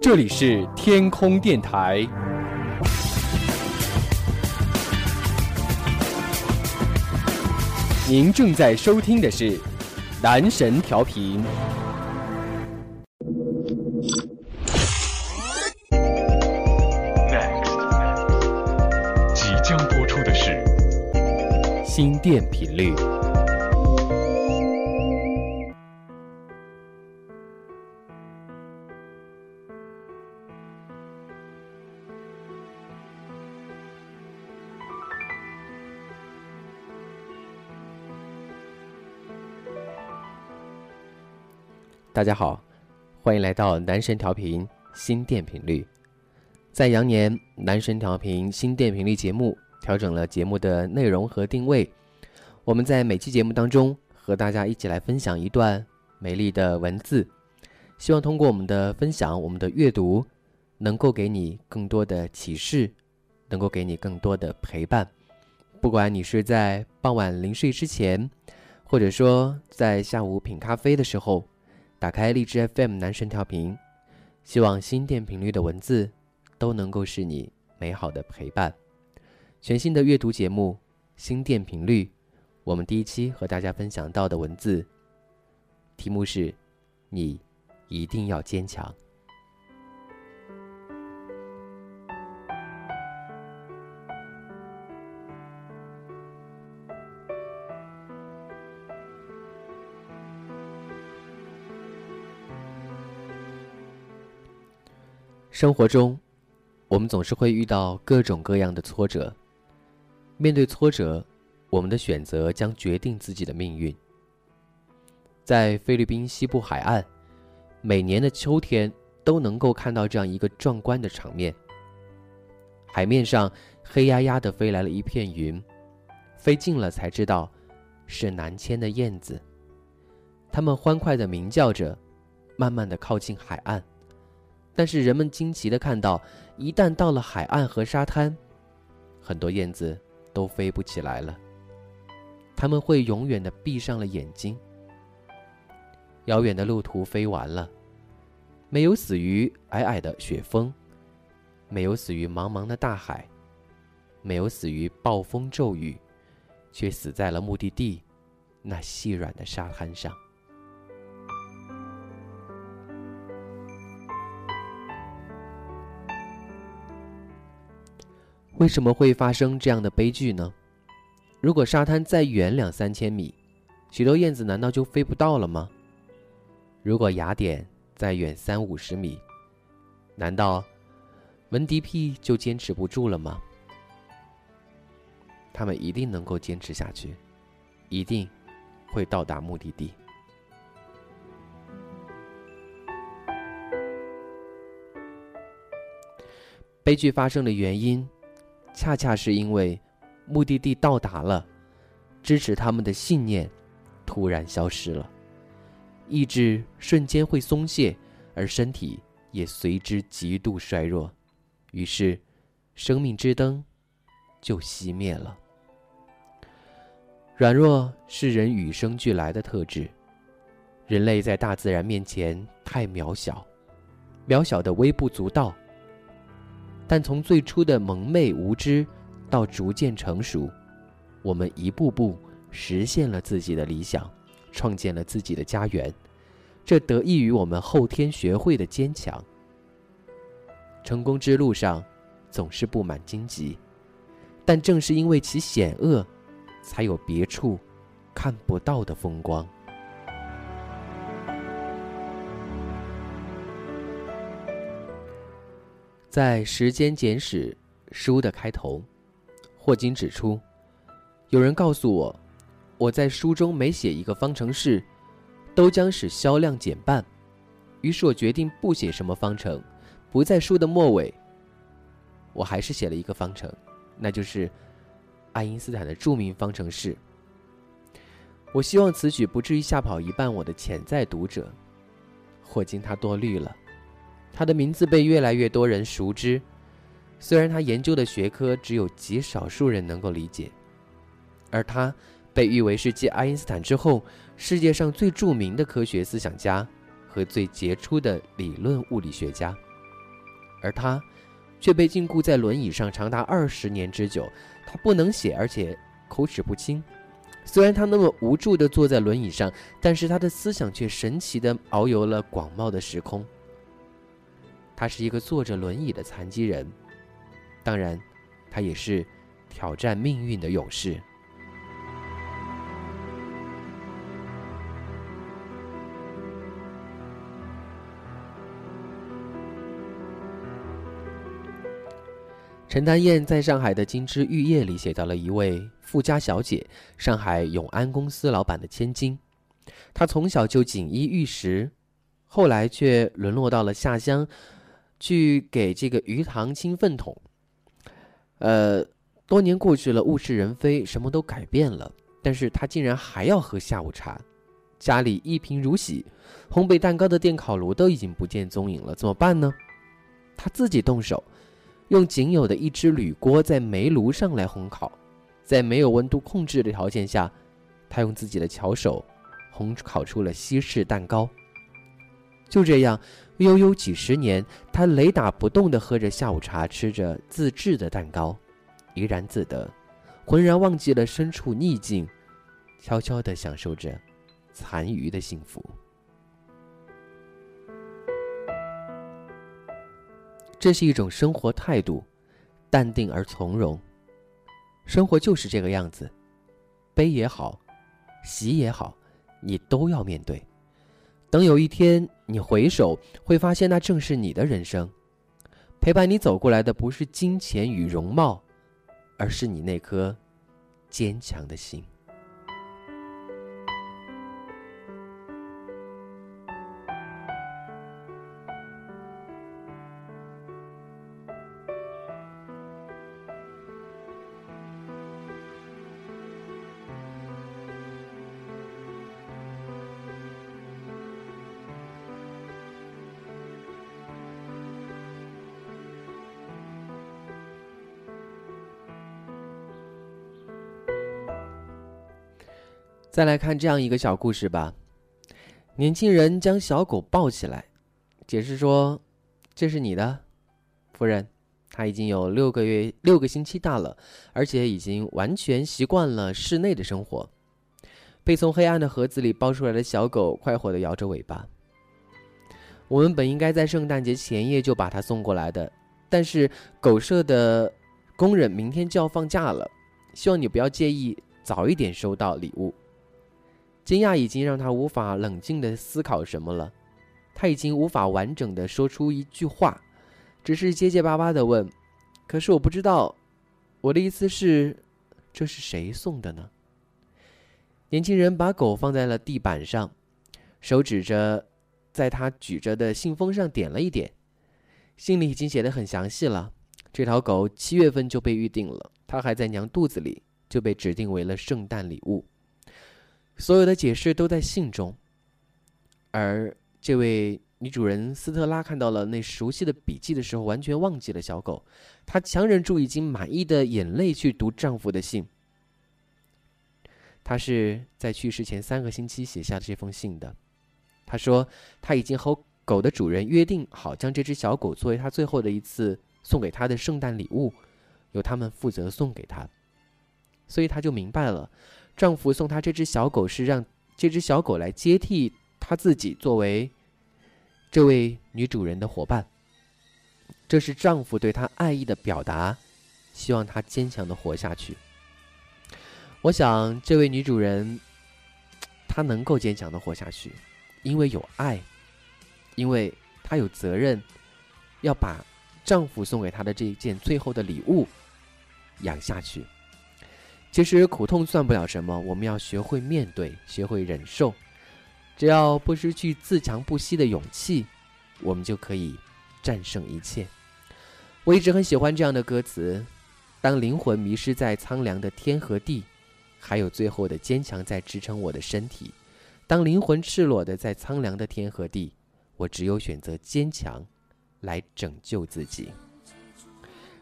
这里是天空电台，您正在收听的是男神调频。Next，即将播出的是心电频率。大家好，欢迎来到男神调频心电频率。在羊年，男神调频心电频率节目调整了节目的内容和定位。我们在每期节目当中和大家一起来分享一段美丽的文字，希望通过我们的分享，我们的阅读，能够给你更多的启示，能够给你更多的陪伴。不管你是在傍晚临睡之前，或者说在下午品咖啡的时候。打开荔枝 FM 男神调频，希望心电频率的文字都能够是你美好的陪伴。全新的阅读节目《心电频率》，我们第一期和大家分享到的文字题目是：你一定要坚强。生活中，我们总是会遇到各种各样的挫折。面对挫折，我们的选择将决定自己的命运。在菲律宾西部海岸，每年的秋天都能够看到这样一个壮观的场面：海面上黑压压的飞来了一片云，飞近了才知道是南迁的燕子。它们欢快地鸣叫着，慢慢地靠近海岸。但是人们惊奇地看到，一旦到了海岸和沙滩，很多燕子都飞不起来了。他们会永远地闭上了眼睛。遥远的路途飞完了，没有死于皑皑的雪峰，没有死于茫茫的大海，没有死于暴风骤雨，却死在了目的地那细软的沙滩上。为什么会发生这样的悲剧呢？如果沙滩再远两三千米，许多燕子难道就飞不到了吗？如果雅典再远三五十米，难道文迪屁就坚持不住了吗？他们一定能够坚持下去，一定会到达目的地。悲剧发生的原因。恰恰是因为目的地到达了，支持他们的信念突然消失了，意志瞬间会松懈，而身体也随之极度衰弱，于是生命之灯就熄灭了。软弱是人与生俱来的特质，人类在大自然面前太渺小，渺小的微不足道。但从最初的蒙昧无知，到逐渐成熟，我们一步步实现了自己的理想，创建了自己的家园。这得益于我们后天学会的坚强。成功之路上，总是布满荆棘，但正是因为其险恶，才有别处看不到的风光。在《时间简史》书的开头，霍金指出，有人告诉我，我在书中每写一个方程式，都将使销量减半。于是我决定不写什么方程，不在书的末尾。我还是写了一个方程，那就是爱因斯坦的著名方程式。我希望此举不至于吓跑一半我的潜在读者。霍金他多虑了。他的名字被越来越多人熟知，虽然他研究的学科只有极少数人能够理解，而他被誉为是继爱因斯坦之后世界上最著名的科学思想家和最杰出的理论物理学家。而他却被禁锢在轮椅上长达二十年之久。他不能写，而且口齿不清。虽然他那么无助地坐在轮椅上，但是他的思想却神奇地遨游了广袤的时空。他是一个坐着轮椅的残疾人，当然，他也是挑战命运的勇士。陈丹燕在上海的金枝玉叶里写到了一位富家小姐，上海永安公司老板的千金。她从小就锦衣玉食，后来却沦落到了下乡，去给这个鱼塘清粪桶。呃，多年过去了，物是人非，什么都改变了，但是他竟然还要喝下午茶。家里一贫如洗，烘焙蛋糕的电烤炉都已经不见踪影了，怎么办呢？他自己动手。用仅有的一只铝锅在煤炉上来烘烤，在没有温度控制的条件下，他用自己的巧手烘烤出了西式蛋糕。就这样，悠悠几十年，他雷打不动地喝着下午茶，吃着自制的蛋糕，怡然自得，浑然忘记了身处逆境，悄悄地享受着残余的幸福。这是一种生活态度，淡定而从容。生活就是这个样子，悲也好，喜也好，你都要面对。等有一天你回首，会发现那正是你的人生。陪伴你走过来的不是金钱与容貌，而是你那颗坚强的心。再来看这样一个小故事吧。年轻人将小狗抱起来，解释说：“这是你的，夫人。它已经有六个月、六个星期大了，而且已经完全习惯了室内的生活。”被从黑暗的盒子里抱出来的小狗快活地摇着尾巴。我们本应该在圣诞节前夜就把它送过来的，但是狗舍的工人明天就要放假了，希望你不要介意早一点收到礼物。惊讶已经让他无法冷静地思考什么了，他已经无法完整地说出一句话，只是结结巴巴地问：“可是我不知道，我的意思是，这是谁送的呢？”年轻人把狗放在了地板上，手指着在他举着的信封上点了一点，信里已经写得很详细了。这条狗七月份就被预定了，它还在娘肚子里就被指定为了圣诞礼物。所有的解释都在信中，而这位女主人斯特拉看到了那熟悉的笔记的时候，完全忘记了小狗。她强忍住已经满意的眼泪去读丈夫的信。她是在去世前三个星期写下这封信的。她说，她已经和狗的主人约定好，将这只小狗作为她最后的一次送给她的圣诞礼物，由他们负责送给她。所以她就明白了。丈夫送她这只小狗，是让这只小狗来接替她自己，作为这位女主人的伙伴。这是丈夫对她爱意的表达，希望她坚强的活下去。我想，这位女主人她能够坚强的活下去，因为有爱，因为她有责任要把丈夫送给她的这一件最后的礼物养下去。其实苦痛算不了什么，我们要学会面对，学会忍受。只要不失去自强不息的勇气，我们就可以战胜一切。我一直很喜欢这样的歌词：当灵魂迷失在苍凉的天和地，还有最后的坚强在支撑我的身体；当灵魂赤裸的在苍凉的天和地，我只有选择坚强，来拯救自己。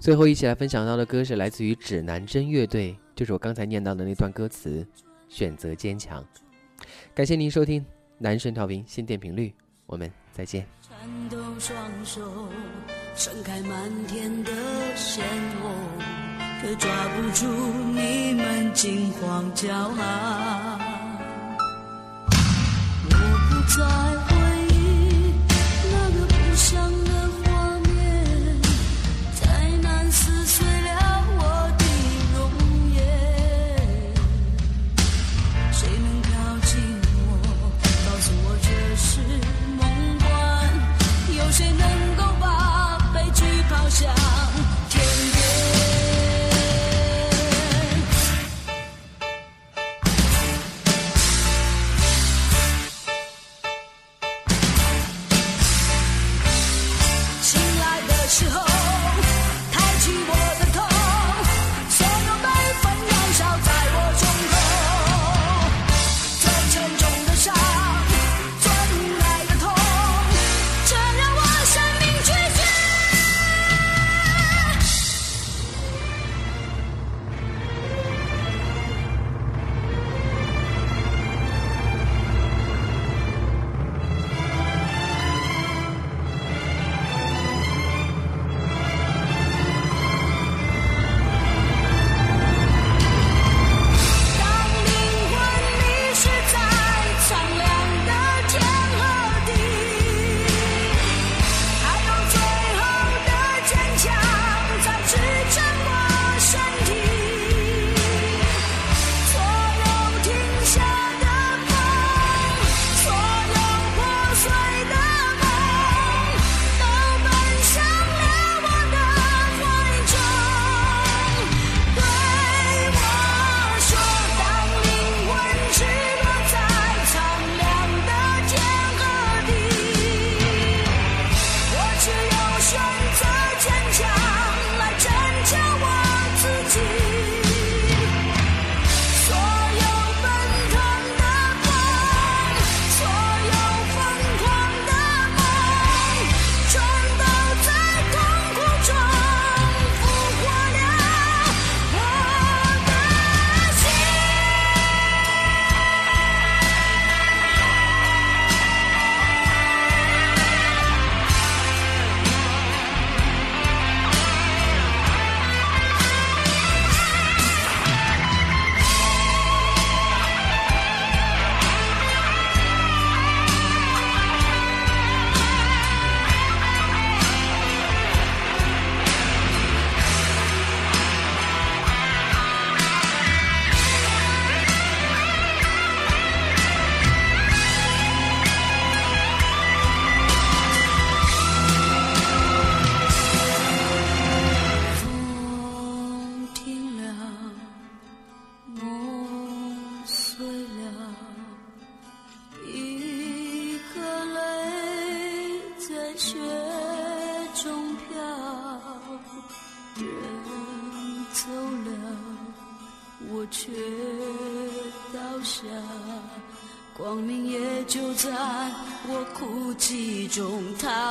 最后，一起来分享到的歌是来自于指南针乐队。就是我刚才念到的那段歌词选择坚强。感谢您收听男神调频新电频率我们再见。颤抖双手盛开满天的鲜抓不住你们惊慌骄傲我不在乎之后。中他。